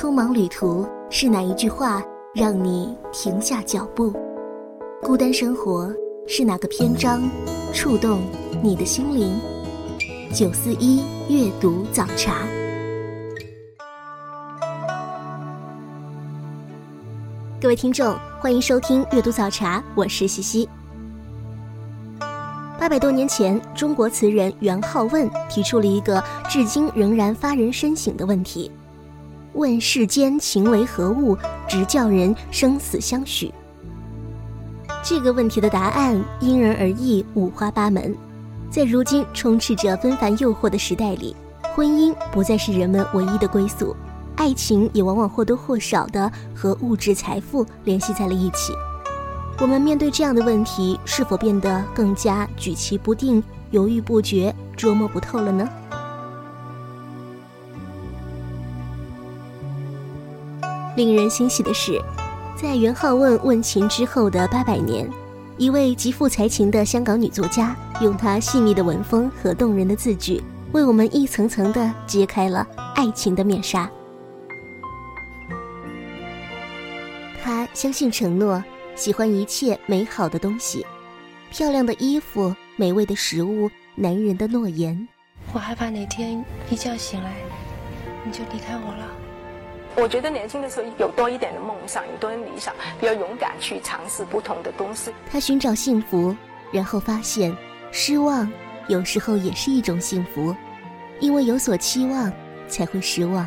匆忙旅途是哪一句话让你停下脚步？孤单生活是哪个篇章触动你的心灵？九四一阅读早茶，各位听众，欢迎收听阅读早茶，我是西西。八百多年前，中国词人元好问提出了一个至今仍然发人深省的问题。问世间情为何物，直叫人生死相许。这个问题的答案因人而异，五花八门。在如今充斥着纷繁诱惑的时代里，婚姻不再是人们唯一的归宿，爱情也往往或多或少的和物质财富联系在了一起。我们面对这样的问题，是否变得更加举棋不定、犹豫不决、捉摸不透了呢？令人欣喜的是，在元好问问情之后的八百年，一位极富才情的香港女作家，用她细腻的文风和动人的字句，为我们一层层的揭开了爱情的面纱。她相信承诺，喜欢一切美好的东西，漂亮的衣服、美味的食物、男人的诺言。我害怕哪天一觉醒来，你就离开我了。我觉得年轻的时候有多一点的梦想，有多点理想，比较勇敢去尝试不同的东西。他寻找幸福，然后发现失望有时候也是一种幸福，因为有所期望才会失望；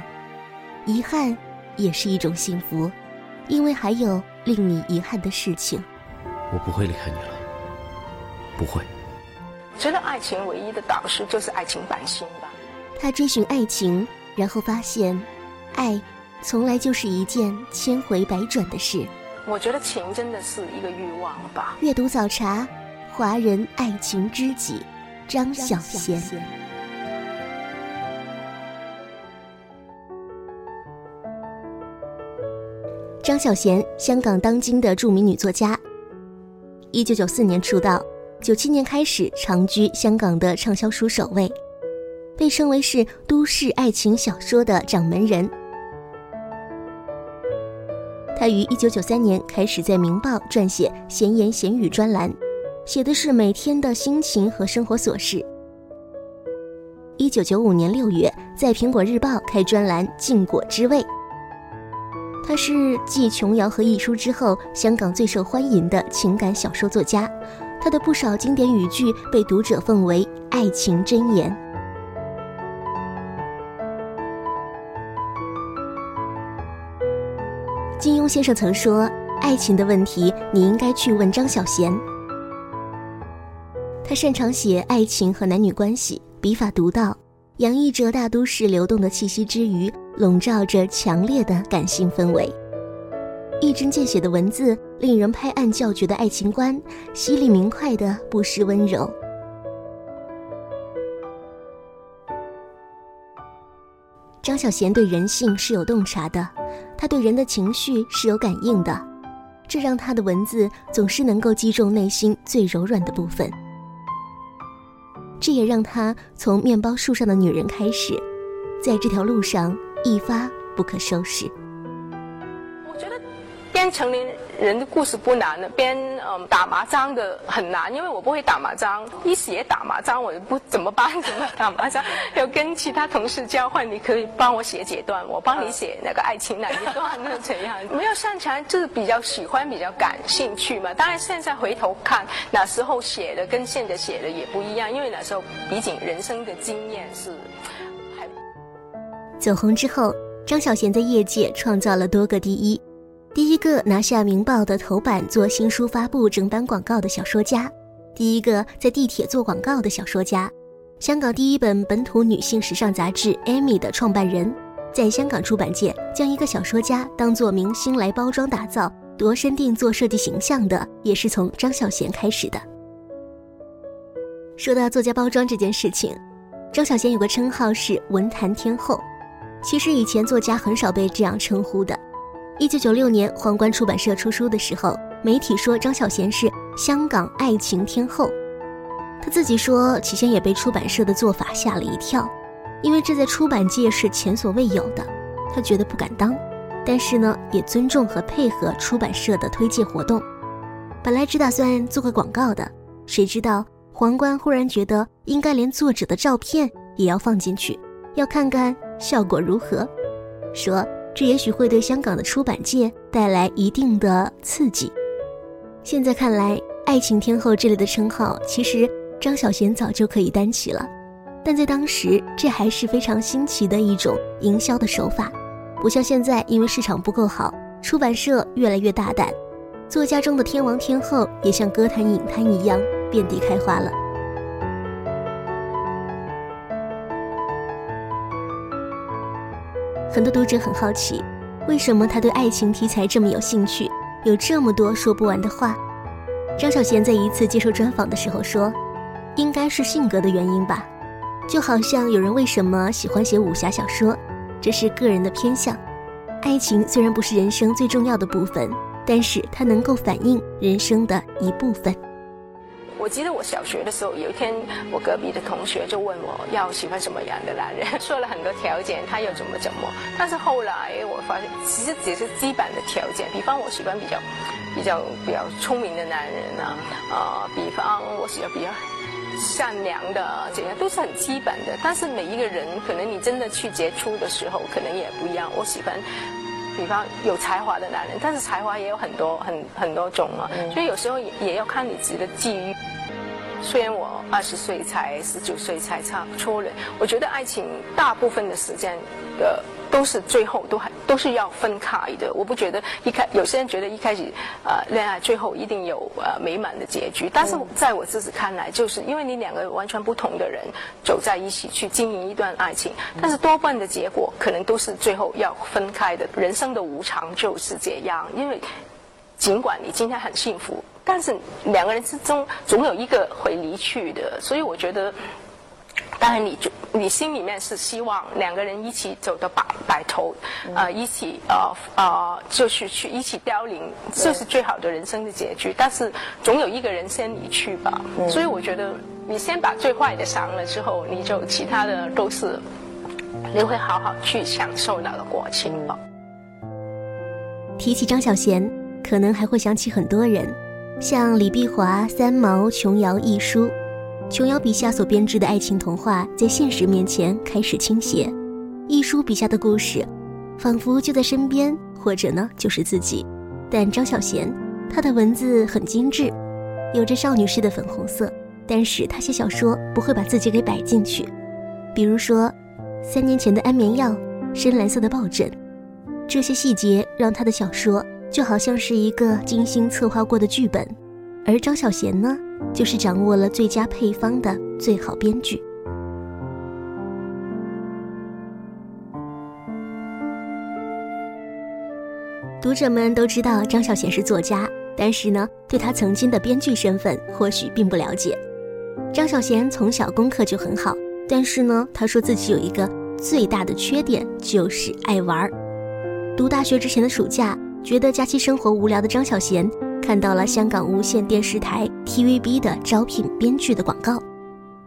遗憾也是一种幸福，因为还有令你遗憾的事情。我不会离开你了，不会。觉得爱情唯一的导师就是爱情本身吧。他追寻爱情，然后发现，爱。从来就是一件千回百转的事。我觉得情真的是一个欲望吧。阅读早茶，华人爱情知己张小娴。张小娴，香港当今的著名女作家。一九九四年出道，九七年开始长居香港的畅销书首位，被称为是都市爱情小说的掌门人。他于一九九三年开始在《明报》撰写闲言闲语专栏，写的是每天的心情和生活琐事。一九九五年六月，在《苹果日报》开专栏《禁果之味》。他是继琼瑶和亦舒之后，香港最受欢迎的情感小说作家。他的不少经典语句被读者奉为爱情箴言。庸先生曾说：“爱情的问题，你应该去问张小娴。他擅长写爱情和男女关系，笔法独到，洋溢着大都市流动的气息之余，笼罩着强烈的感性氛围。一针见血的文字，令人拍案叫绝的爱情观，犀利明快的不失温柔。张小娴对人性是有洞察的。”她对人的情绪是有感应的，这让她的文字总是能够击中内心最柔软的部分。这也让她从面包树上的女人开始，在这条路上一发不可收拾。编成年人的故事不难的，编嗯打麻将的很难，因为我不会打麻将，一写打麻将我不怎么办？怎么打麻将？要跟其他同事交换，你可以帮我写几段，我帮你写那个爱情哪一段那怎样？没有擅长，就是比较喜欢，比较感兴趣嘛。当然现在回头看，那时候写的跟现在写的也不一样，因为那时候毕竟人生的经验是还。走红之后，张小娴在业界创造了多个第一。第一个拿下《明报》的头版做新书发布整版广告的小说家，第一个在地铁做广告的小说家，香港第一本本土女性时尚杂志《Amy》的创办人，在香港出版界将一个小说家当做明星来包装打造、度身定做设计形象的，也是从张小娴开始的。说到作家包装这件事情，张小娴有个称号是“文坛天后”，其实以前作家很少被这样称呼的。一九九六年，皇冠出版社出书的时候，媒体说张小娴是香港爱情天后。他自己说，起先也被出版社的做法吓了一跳，因为这在出版界是前所未有的。他觉得不敢当，但是呢，也尊重和配合出版社的推介活动。本来只打算做个广告的，谁知道皇冠忽然觉得应该连作者的照片也要放进去，要看看效果如何。说这也许会对香港的出版界带来一定的刺激。现在看来，“爱情天后”这类的称号，其实张小娴早就可以担起了。但在当时，这还是非常新奇的一种营销的手法，不像现在，因为市场不够好，出版社越来越大胆，作家中的天王天后也像歌坛影坛一样遍地开花了。很多读者很好奇，为什么他对爱情题材这么有兴趣，有这么多说不完的话。张小娴在一次接受专访的时候说：“应该是性格的原因吧。”就好像有人为什么喜欢写武侠小说，这是个人的偏向。爱情虽然不是人生最重要的部分，但是它能够反映人生的一部分。我记得我小学的时候，有一天我隔壁的同学就问我要喜欢什么样的男人，说了很多条件，他又怎么怎么。但是后来我发现，其实只是基本的条件，比方我喜欢比较比较比较聪明的男人啊，啊，比方我喜欢比较。善良的，怎样都是很基本的。但是每一个人，可能你真的去接触的时候，可能也不一样。我喜欢，比方有才华的男人，但是才华也有很多很很多种嘛。所以有时候也也要看你自己的际遇。虽然我二十岁才十九岁才差不多了，我觉得爱情大部分的时间的。都是最后都还都是要分开的。我不觉得一开有些人觉得一开始呃恋爱最后一定有呃美满的结局，但是在我自己看来，就是因为你两个完全不同的人走在一起去经营一段爱情，但是多半的结果可能都是最后要分开的。人生的无常就是这样，因为尽管你今天很幸福，但是两个人之中总有一个会离去的，所以我觉得。当然，你就你心里面是希望两个人一起走到白白头，呃，一起呃呃，就是去一起凋零，这是最好的人生的结局。但是总有一个人先离去吧，所以我觉得你先把最坏的伤了之后，你就其他的都是你会好好去享受那个过程吧。提起张小娴，可能还会想起很多人，像李碧华、三毛、琼瑶、一书。琼瑶笔下所编织的爱情童话，在现实面前开始倾斜；一书笔下的故事，仿佛就在身边，或者呢就是自己。但张小娴，她的文字很精致，有着少女式的粉红色，但是她写小说不会把自己给摆进去。比如说，三年前的安眠药，深蓝色的抱枕，这些细节让她的小说就好像是一个精心策划过的剧本。而张小娴呢？就是掌握了最佳配方的最好编剧。读者们都知道张小娴是作家，但是呢，对她曾经的编剧身份或许并不了解。张小娴从小功课就很好，但是呢，她说自己有一个最大的缺点，就是爱玩儿。读大学之前的暑假，觉得假期生活无聊的张小娴。看到了香港无线电视台 TVB 的招聘编剧的广告，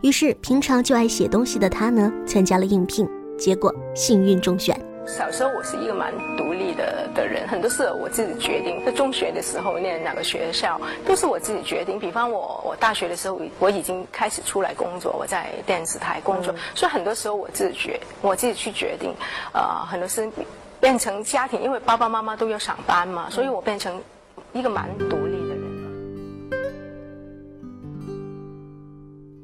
于是平常就爱写东西的他呢，参加了应聘，结果幸运中选。小时候我是一个蛮独立的的人，很多事我自己决定。在中学的时候念哪个学校都是我自己决定。比方我我大学的时候我已经开始出来工作，我在电视台工作，所以很多时候我自己决我自己去决定。呃，很多事变成家庭，因为爸爸妈妈都要上班嘛，所以我变成。一个蛮独立的人。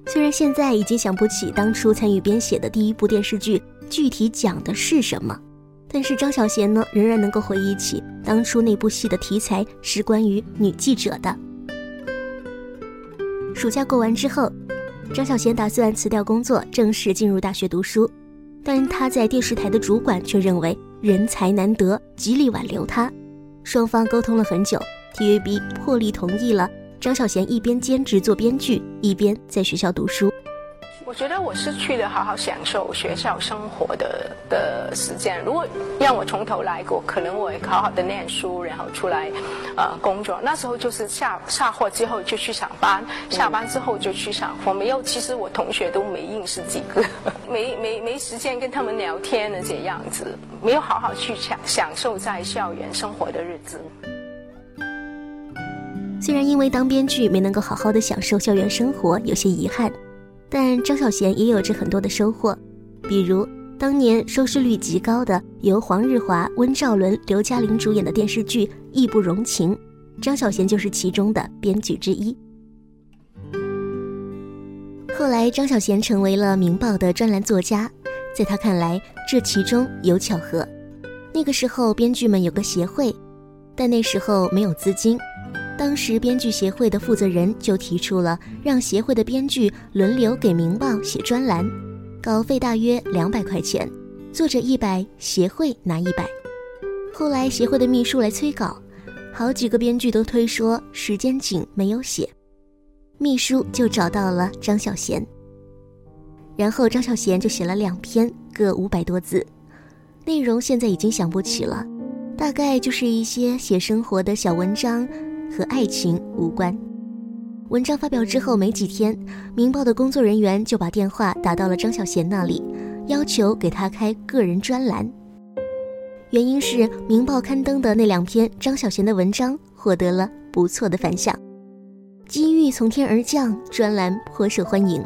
虽然现在已经想不起当初参与编写的第一部电视剧具体讲的是什么，但是张小娴呢，仍然能够回忆起当初那部戏的题材是关于女记者的。暑假过完之后，张小娴打算辞掉工作，正式进入大学读书，但她在电视台的主管却认为人才难得，极力挽留他。双方沟通了很久。TVB 破例同意了张小娴一边兼职做编剧，一边在学校读书。我我觉得我失去了好好享受学校生活的的时间。如果让我从头来过，可能我会好好的念书，然后出来，呃，工作。那时候就是下下课之后就去上班，下班之后就去上课。没有，其实我同学都没认识几个，没没没时间跟他们聊天的这样子，没有好好去享享受在校园生活的日子。虽然因为当编剧没能够好好的享受校园生活，有些遗憾。但张小娴也有着很多的收获，比如当年收视率极高的由黄日华、温兆伦、刘嘉玲主演的电视剧《义不容情》，张小娴就是其中的编剧之一。后来，张小娴成为了《明报》的专栏作家，在他看来，这其中有巧合。那个时候，编剧们有个协会，但那时候没有资金。当时编剧协会的负责人就提出了让协会的编剧轮流给《明报》写专栏，稿费大约两百块钱，作者一百，协会拿一百。后来协会的秘书来催稿，好几个编剧都推说时间紧没有写，秘书就找到了张小娴，然后张小娴就写了两篇，各五百多字，内容现在已经想不起了，大概就是一些写生活的小文章。和爱情无关。文章发表之后没几天，《明报》的工作人员就把电话打到了张小娴那里，要求给她开个人专栏。原因是《明报》刊登的那两篇张小娴的文章获得了不错的反响，机遇从天而降，专栏颇受欢迎。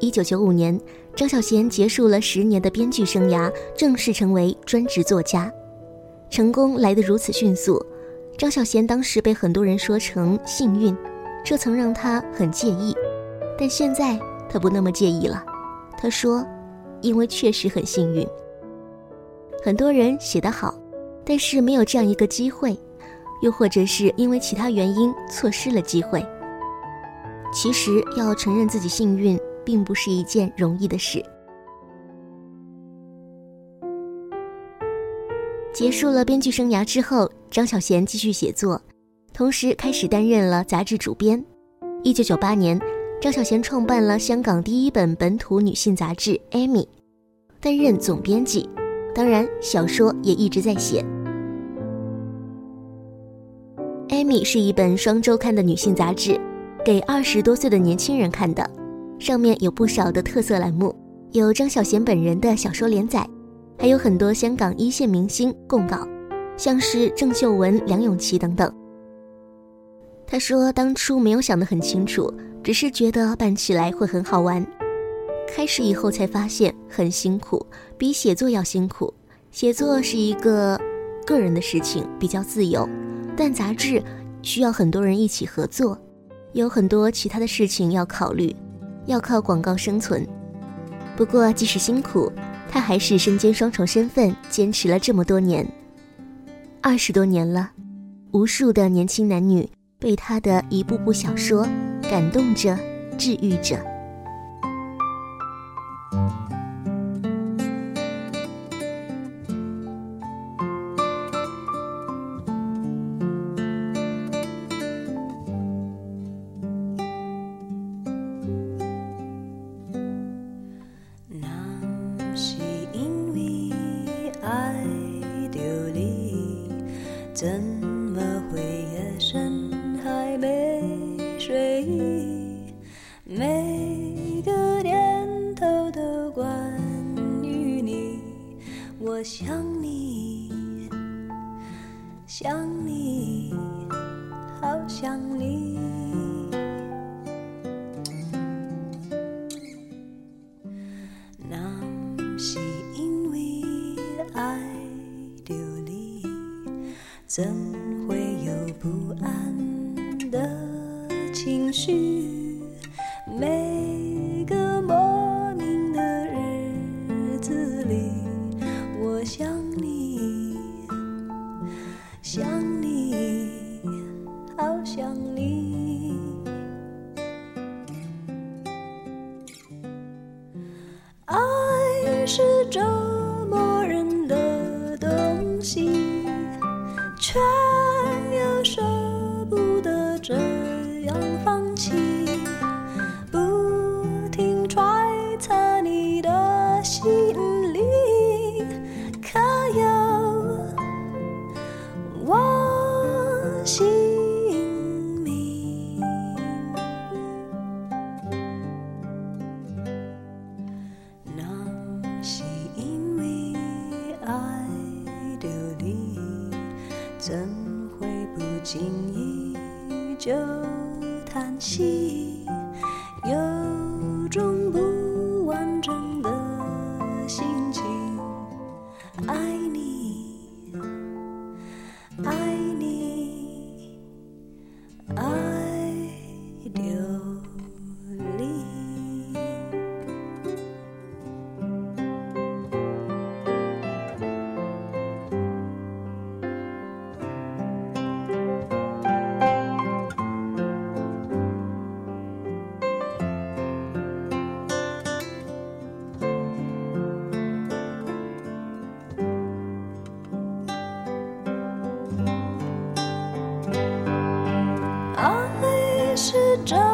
一九九五年，张小娴结束了十年的编剧生涯，正式成为专职作家。成功来得如此迅速，张小娴当时被很多人说成幸运，这曾让她很介意。但现在她不那么介意了。她说：“因为确实很幸运。很多人写得好，但是没有这样一个机会，又或者是因为其他原因错失了机会。其实要承认自己幸运，并不是一件容易的事。”结束了编剧生涯之后，张小娴继续写作，同时开始担任了杂志主编。一九九八年，张小娴创办了香港第一本本土女性杂志《Amy》，担任总编辑。当然，小说也一直在写。《Amy》是一本双周刊的女性杂志，给二十多岁的年轻人看的。上面有不少的特色栏目，有张小娴本人的小说连载。还有很多香港一线明星供稿，像是郑秀文、梁咏琪等等。他说，当初没有想得很清楚，只是觉得办起来会很好玩。开始以后才发现很辛苦，比写作要辛苦。写作是一个个人的事情，比较自由，但杂志需要很多人一起合作，有很多其他的事情要考虑，要靠广告生存。不过，即使辛苦。他还是身兼双重身份，坚持了这么多年，二十多年了，无数的年轻男女被他的一部部小说感动着，治愈着。怎却爱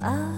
爱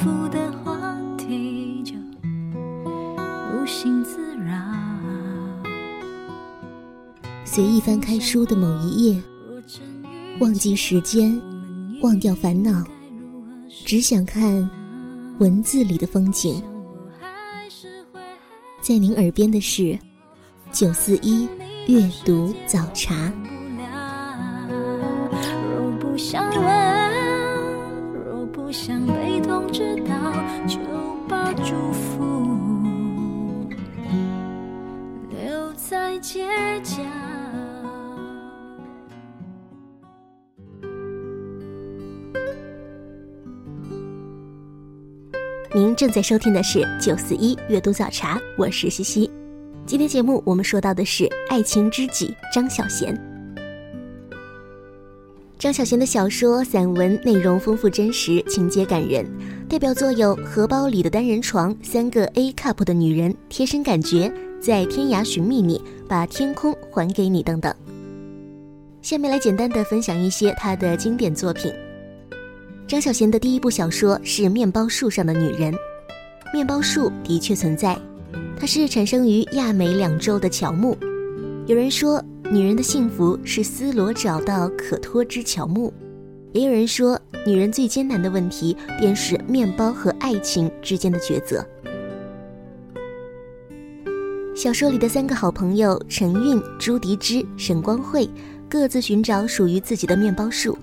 复的话题就无心自扰。随意翻开书的某一页，忘记时间，忘掉烦恼，只想看文字里的风景。在您耳边的是九四一阅读早茶。想问，若不想街角。您正在收听的是九四一阅读早茶，我是西西。今天节目我们说到的是爱情知己张小娴。张小娴的小说、散文内容丰富真实，情节感人，代表作有《荷包里的单人床》《三个 A cup 的女人》《贴身感觉》《在天涯寻觅你》《把天空还给你》等等。下面来简单的分享一些她的经典作品。张小娴的第一部小说是《面包树上的女人》。面包树的确存在，它是产生于亚美两洲的乔木。有人说，女人的幸福是丝罗找到可托之乔木；也有人说，女人最艰难的问题便是面包和爱情之间的抉择。小说里的三个好朋友陈韵、朱迪之、沈光慧，各自寻找属于自己的面包树。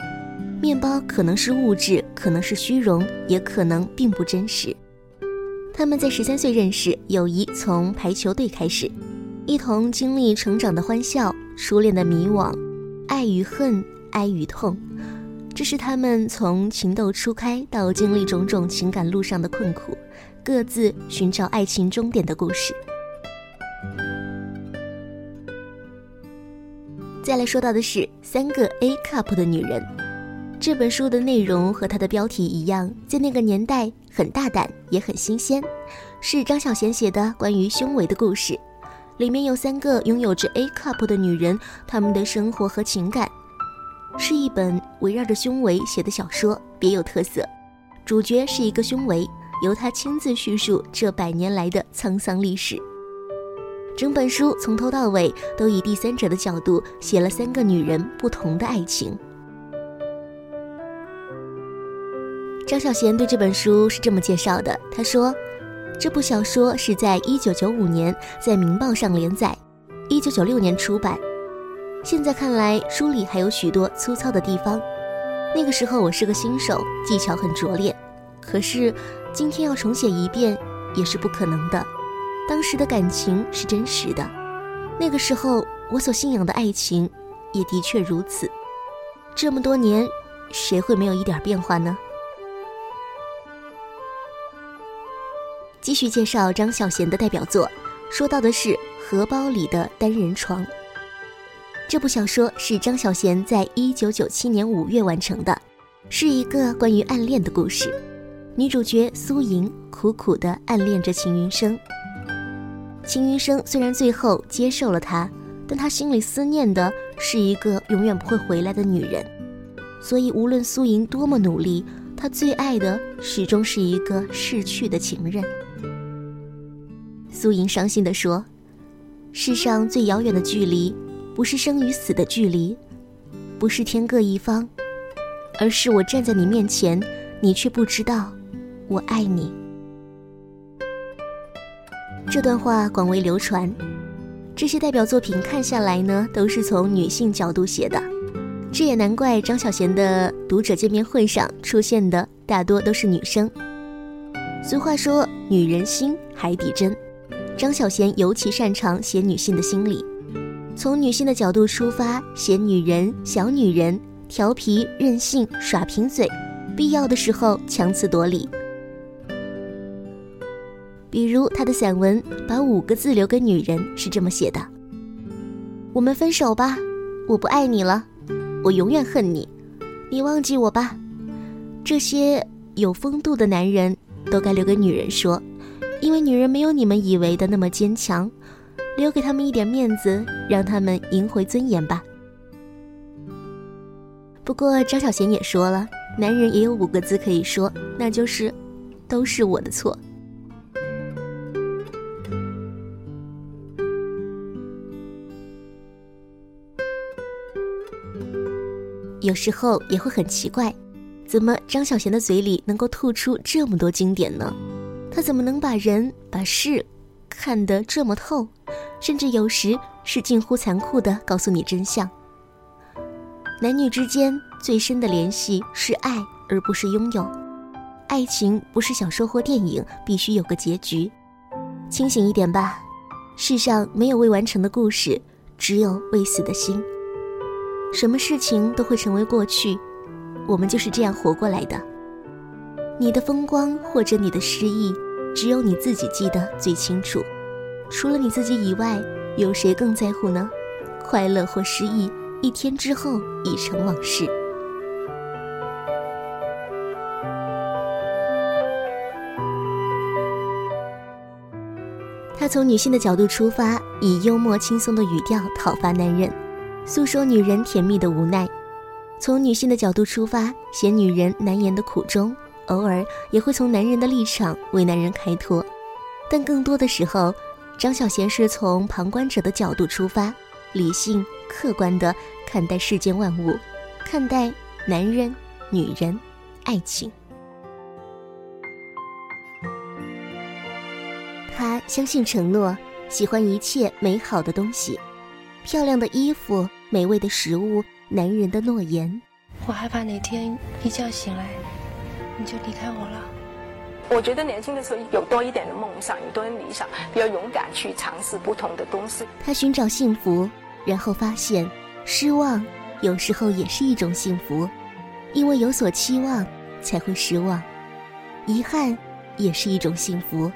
面包可能是物质，可能是虚荣，也可能并不真实。他们在十三岁认识，友谊从排球队开始，一同经历成长的欢笑、初恋的迷惘、爱与恨、哀与痛。这是他们从情窦初开到经历种种情感路上的困苦，各自寻找爱情终点的故事。再来说到的是三个 A cup 的女人。这本书的内容和它的标题一样，在那个年代很大胆，也很新鲜，是张小娴写的关于胸围的故事。里面有三个拥有着 A cup 的女人，她们的生活和情感，是一本围绕着胸围写的小说，别有特色。主角是一个胸围，由他亲自叙述这百年来的沧桑历史。整本书从头到尾都以第三者的角度写了三个女人不同的爱情。张小娴对这本书是这么介绍的：“他说，这部小说是在1995年在《明报》上连载，1996年出版。现在看来，书里还有许多粗糙的地方。那个时候我是个新手，技巧很拙劣。可是今天要重写一遍也是不可能的。”当时的感情是真实的，那个时候我所信仰的爱情，也的确如此。这么多年，谁会没有一点变化呢？继续介绍张小娴的代表作，说到的是《荷包里的单人床》。这部小说是张小娴在一九九七年五月完成的，是一个关于暗恋的故事。女主角苏莹苦苦的暗恋着秦云生。秦云生虽然最后接受了他，但他心里思念的是一个永远不会回来的女人，所以无论苏莹多么努力，他最爱的始终是一个逝去的情人。苏莹伤心地说：“世上最遥远的距离，不是生与死的距离，不是天各一方，而是我站在你面前，你却不知道我爱你。”这段话广为流传，这些代表作品看下来呢，都是从女性角度写的，这也难怪张小娴的读者见面会上出现的大多都是女生。俗话说“女人心，海底针”，张小娴尤其擅长写女性的心理，从女性的角度出发写女人、小女人，调皮、任性、耍贫嘴，必要的时候强词夺理。比如他的散文把五个字留给女人是这么写的：“我们分手吧，我不爱你了，我永远恨你，你忘记我吧。”这些有风度的男人都该留给女人说，因为女人没有你们以为的那么坚强，留给他们一点面子，让他们赢回尊严吧。不过张小娴也说了，男人也有五个字可以说，那就是“都是我的错”。有时候也会很奇怪，怎么张小娴的嘴里能够吐出这么多经典呢？她怎么能把人把事看得这么透，甚至有时是近乎残酷的告诉你真相？男女之间最深的联系是爱，而不是拥有。爱情不是小说或电影，必须有个结局。清醒一点吧，世上没有未完成的故事，只有未死的心。什么事情都会成为过去，我们就是这样活过来的。你的风光或者你的失意，只有你自己记得最清楚。除了你自己以外，有谁更在乎呢？快乐或失意，一天之后已成往事。他从女性的角度出发，以幽默轻松的语调讨伐男人。诉说女人甜蜜的无奈，从女性的角度出发，写女人难言的苦衷，偶尔也会从男人的立场为男人开脱，但更多的时候，张小娴是从旁观者的角度出发，理性客观地看待世间万物，看待男人、女人、爱情。他相信承诺，喜欢一切美好的东西，漂亮的衣服。美味的食物，男人的诺言，我害怕哪天一觉醒来，你就离开我了。我觉得年轻的时候有多一点的梦想，有多一点理想，比较勇敢去尝试不同的东西。他寻找幸福，然后发现失望有时候也是一种幸福，因为有所期望才会失望；遗憾也是一种幸福，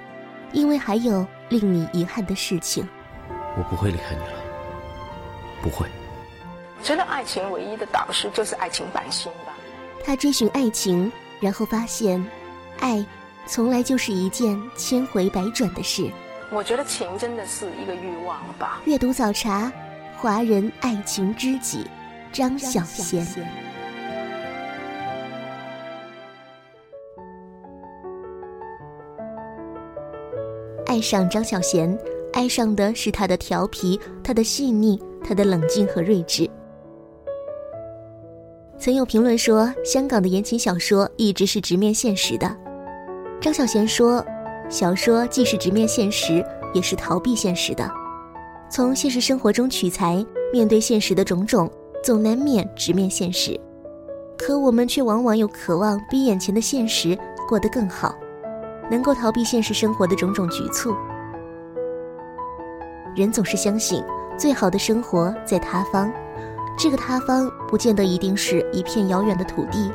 因为还有令你遗憾的事情。我不会离开你了，不会。觉得爱情唯一的导师就是爱情本心吧。他追寻爱情，然后发现，爱。从来就是一件千回百转的事。我觉得情真的是一个欲望吧。阅读早茶，华人爱情知己张小娴。爱上张小娴，爱上的是她的调皮，她的细腻，她的冷静和睿智。曾有评论说，香港的言情小说一直是直面现实的。张小娴说：“小说既是直面现实，也是逃避现实的。从现实生活中取材，面对现实的种种，总难免直面现实。可我们却往往又渴望比眼前的现实过得更好，能够逃避现实生活的种种局促。人总是相信最好的生活在他方，这个他方不见得一定是一片遥远的土地，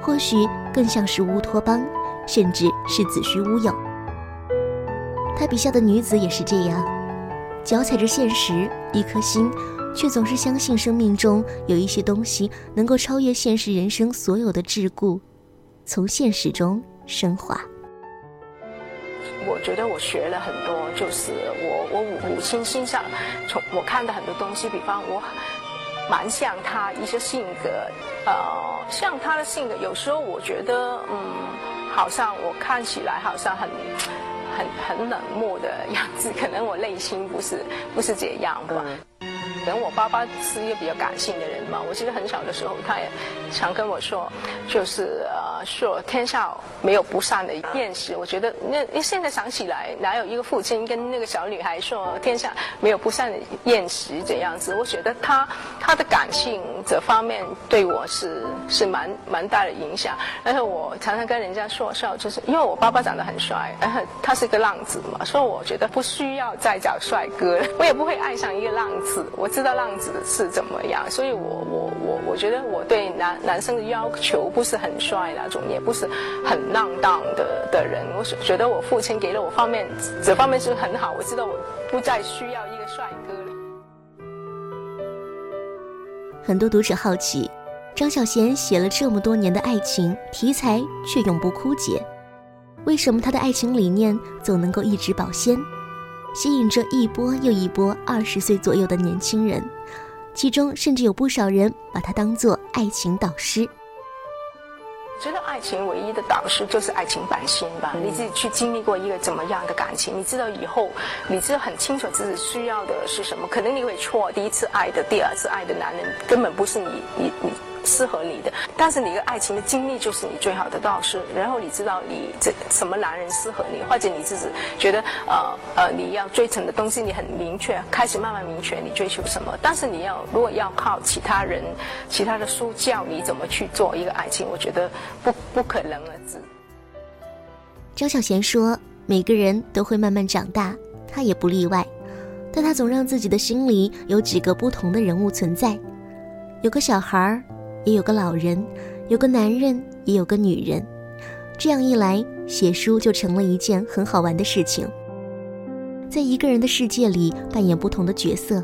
或许更像是乌托邦。”甚至是子虚乌有。他笔下的女子也是这样，脚踩着现实，一颗心却总是相信生命中有一些东西能够超越现实人生所有的桎梏，从现实中升华。我觉得我学了很多，就是我我母亲身上，从我看的很多东西，比方我蛮像他一些性格，呃，像他的性格，有时候我觉得，嗯。好像我看起来好像很、很、很冷漠的样子，可能我内心不是不是这样吧。可能我爸爸是一个比较感性的人嘛，我记得很小的时候，他也常跟我说，就是说天下没有不散的宴席。我觉得那现在想起来，哪有一个父亲跟那个小女孩说天下没有不散的宴席这样子？我觉得他他的感性这方面对我是是蛮蛮大的影响。而且我常常跟人家说笑，就是因为我爸爸长得很帅，然后他是一个浪子嘛，所以我觉得不需要再找帅哥了，我也不会爱上一个浪子。我。知道浪子是怎么样，所以我我我我觉得我对男男生的要求不是很帅种，也不是很浪荡的的人。我觉得我父亲给了我方面这方面是很好，我知道我不再需要一个帅哥了。很多读者好奇，张小娴写了这么多年的爱情题材却永不枯竭，为什么她的爱情理念总能够一直保鲜？吸引着一波又一波二十岁左右的年轻人，其中甚至有不少人把他当做爱情导师。觉得爱情唯一的导师就是爱情本身吧。你自己去经历过一个怎么样的感情，你知道以后，你知道很清楚自己需要的是什么。可能你会错，第一次爱的、第二次爱的男人根本不是你，你你。适合你的，但是你的爱情的经历就是你最好的导师。然后你知道你这什么男人适合你，或者你自己觉得呃呃你要追求的东西你很明确，开始慢慢明确你追求什么。但是你要如果要靠其他人、其他的书教你怎么去做一个爱情，我觉得不不可能了。张小娴说：“每个人都会慢慢长大，他也不例外。但他总让自己的心里有几个不同的人物存在，有个小孩儿。”也有个老人，有个男人，也有个女人。这样一来，写书就成了一件很好玩的事情。在一个人的世界里扮演不同的角色，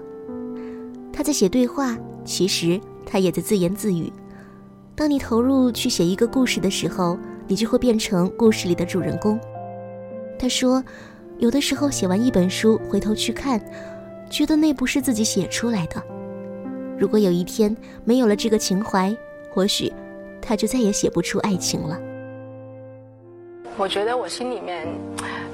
他在写对话，其实他也在自言自语。当你投入去写一个故事的时候，你就会变成故事里的主人公。他说，有的时候写完一本书，回头去看，觉得那不是自己写出来的。如果有一天没有了这个情怀，或许他就再也写不出爱情了。我觉得我心里面，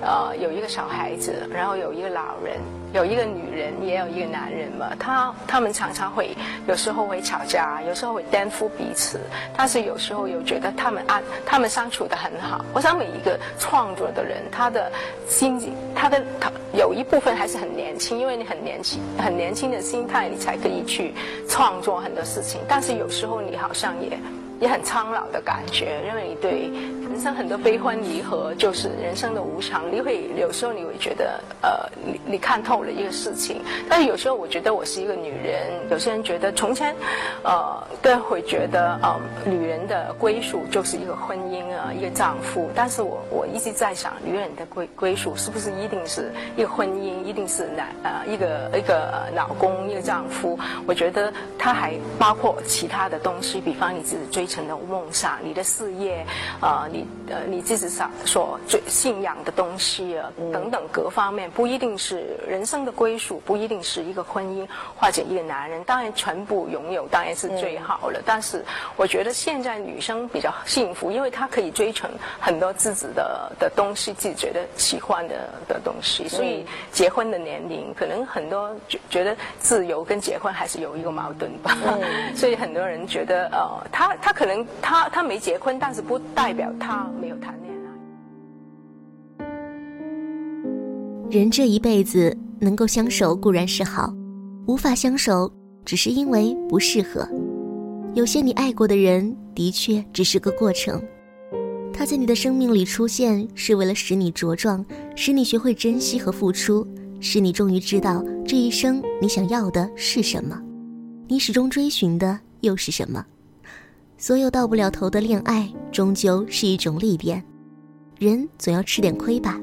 呃，有一个小孩子，然后有一个老人，有一个女人，也有一个男人嘛。他他们常常会有时候会吵架，有时候会颠覆彼此，但是有时候又觉得他们安，他们相处的很好。我想每一个创作的人，他的心，他的他有一部分还是很年轻，因为你很年轻，很年轻的心态，你才可以去创作很多事情。但是有时候你好像也。也很苍老的感觉，因为你对人生很多悲欢离合，就是人生的无常。你会有时候你会觉得，呃，你你看透了一个事情。但是有时候我觉得我是一个女人，有些人觉得从前，呃，都会觉得，呃，女人的归属就是一个婚姻啊，一个丈夫。但是我我一直在想，女人的归归属是不是一定是一个婚姻，一定是男呃一个一个老公一个丈夫？我觉得它还包括其他的东西，比方你自己追。成的梦想，你的事业，呃，你呃，你自己所所最信仰的东西啊，等等各方面，不一定是人生的归属，不一定是一个婚姻或者一个男人。当然，全部拥有当然是最好了。但是，我觉得现在女生比较幸福，因为她可以追求很多自己的的东西，自己觉得喜欢的的东西。所以，结婚的年龄可能很多觉觉得自由跟结婚还是有一个矛盾吧。所以，很多人觉得，呃，他他。可能他他没结婚，但是不代表他没有谈恋爱。人这一辈子能够相守固然是好，无法相守只是因为不适合。有些你爱过的人，的确只是个过程。他在你的生命里出现，是为了使你茁壮，使你学会珍惜和付出，使你终于知道这一生你想要的是什么，你始终追寻的又是什么。所有到不了头的恋爱，终究是一种历练。人总要吃点亏吧。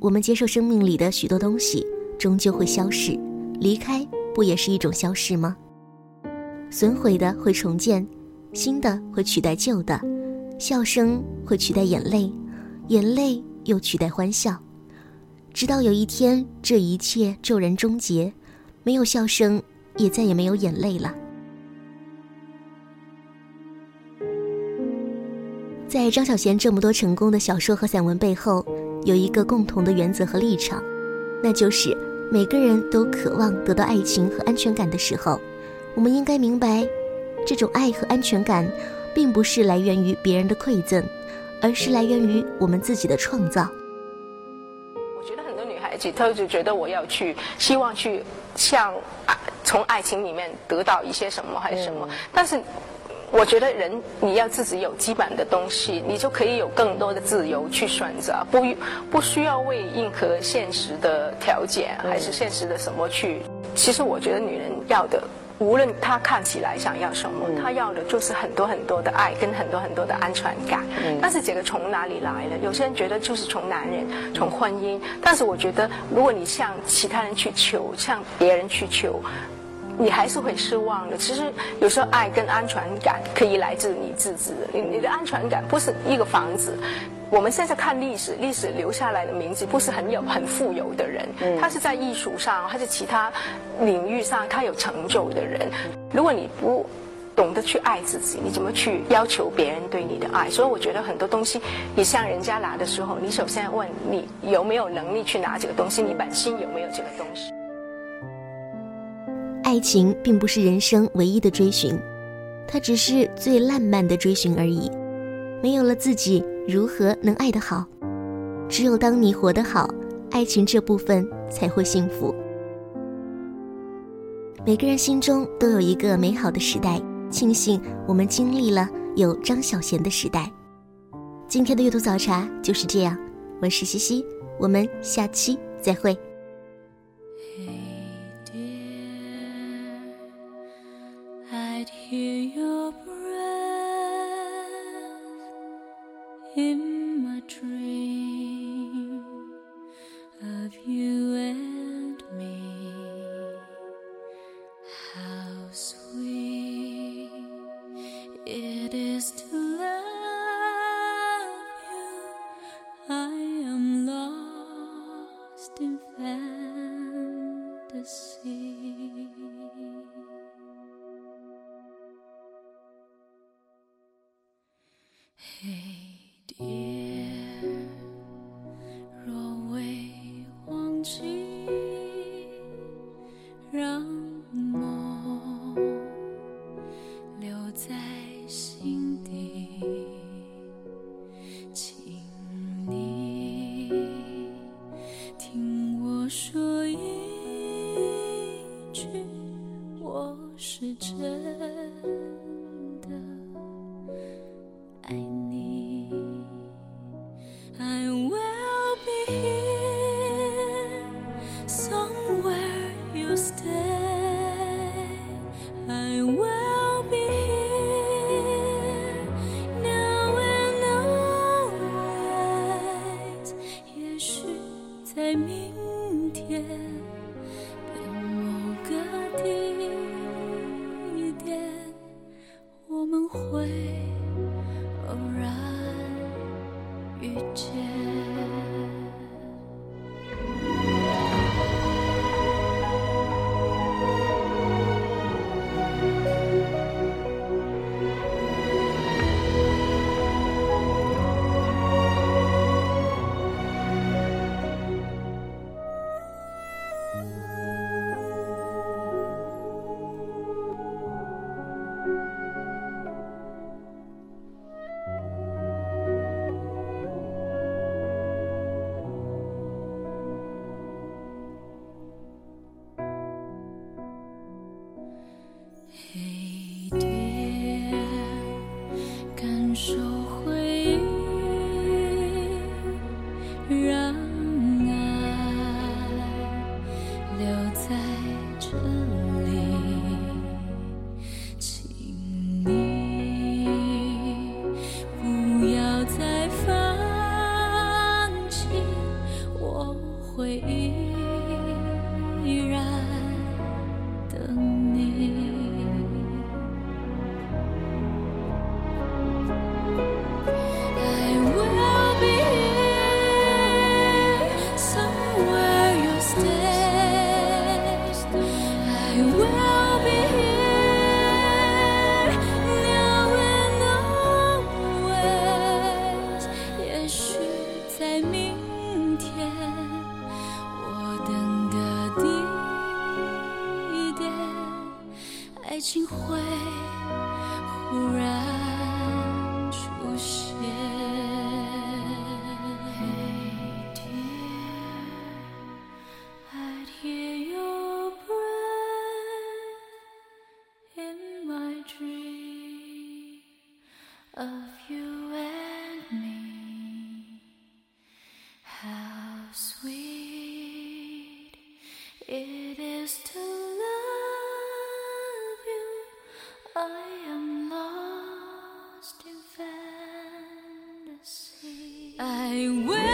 我们接受生命里的许多东西，终究会消逝，离开不也是一种消逝吗？损毁的会重建，新的会取代旧的，笑声会取代眼泪，眼泪又取代欢笑，直到有一天，这一切骤然终结，没有笑声，也再也没有眼泪了。在张小娴这么多成功的小说和散文背后，有一个共同的原则和立场，那就是每个人都渴望得到爱情和安全感的时候，我们应该明白，这种爱和安全感，并不是来源于别人的馈赠，而是来源于我们自己的创造。我觉得很多女孩子，她就觉得我要去，希望去向从爱情里面得到一些什么还是什么，但是。我觉得人你要自己有基本的东西，你就可以有更多的自由去选择，不不需要为迎合现实的条件还是现实的什么去。其实我觉得女人要的，无论她看起来想要什么，她要的就是很多很多的爱跟很多很多的安全感。但是这个从哪里来呢？有些人觉得就是从男人、从婚姻，但是我觉得如果你向其他人去求，向别人去求。你还是会失望的。其实有时候爱跟安全感可以来自你自己。你你的安全感不是一个房子。我们现在看历史，历史留下来的名字不是很有很富有的人，他是在艺术上还是其他领域上他有成就的人。如果你不懂得去爱自己，你怎么去要求别人对你的爱？所以我觉得很多东西，你向人家拿的时候，你首先问你有没有能力去拿这个东西，你本心有没有这个东西。爱情并不是人生唯一的追寻，它只是最烂漫的追寻而已。没有了自己，如何能爱得好？只有当你活得好，爱情这部分才会幸福。每个人心中都有一个美好的时代，庆幸我们经历了有张小娴的时代。今天的阅读早茶就是这样，我是西西，我们下期再会。hear your breath in my dream of you. 在明天。回忆。I will